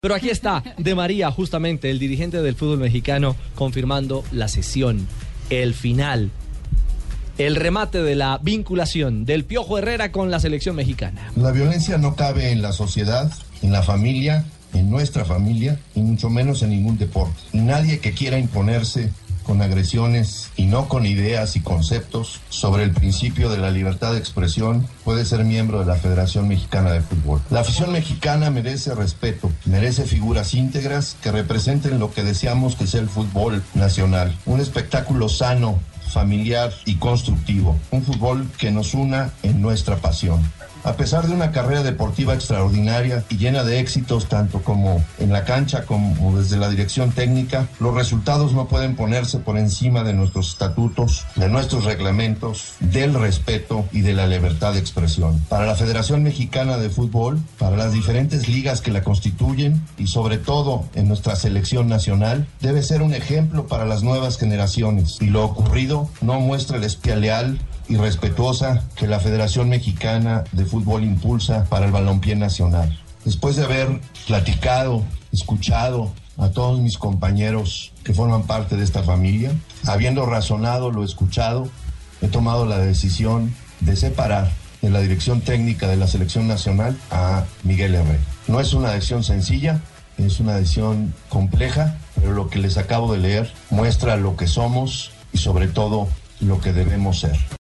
Pero aquí está, De María, justamente el dirigente del fútbol mexicano, confirmando la sesión, el final, el remate de la vinculación del Piojo Herrera con la selección mexicana. La violencia no cabe en la sociedad, en la familia, en nuestra familia, y mucho menos en ningún deporte. Nadie que quiera imponerse con agresiones y no con ideas y conceptos sobre el principio de la libertad de expresión puede ser miembro de la Federación Mexicana de Fútbol. La afición mexicana merece respeto, merece figuras íntegras que representen lo que deseamos que sea el fútbol nacional, un espectáculo sano, familiar y constructivo, un fútbol que nos una en nuestra pasión. A pesar de una carrera deportiva extraordinaria y llena de éxitos tanto como en la cancha como desde la dirección técnica, los resultados no pueden ponerse por encima de nuestros estatutos, de nuestros reglamentos, del respeto y de la libertad de expresión. Para la Federación Mexicana de Fútbol, para las diferentes ligas que la constituyen y sobre todo en nuestra selección nacional, debe ser un ejemplo para las nuevas generaciones y lo ocurrido no muestra el espía leal y respetuosa que la Federación Mexicana de Fútbol impulsa para el balompié nacional. Después de haber platicado, escuchado a todos mis compañeros que forman parte de esta familia, habiendo razonado lo escuchado, he tomado la decisión de separar de la dirección técnica de la selección nacional a Miguel Herrera. No es una decisión sencilla, es una decisión compleja, pero lo que les acabo de leer muestra lo que somos y sobre todo lo que debemos ser.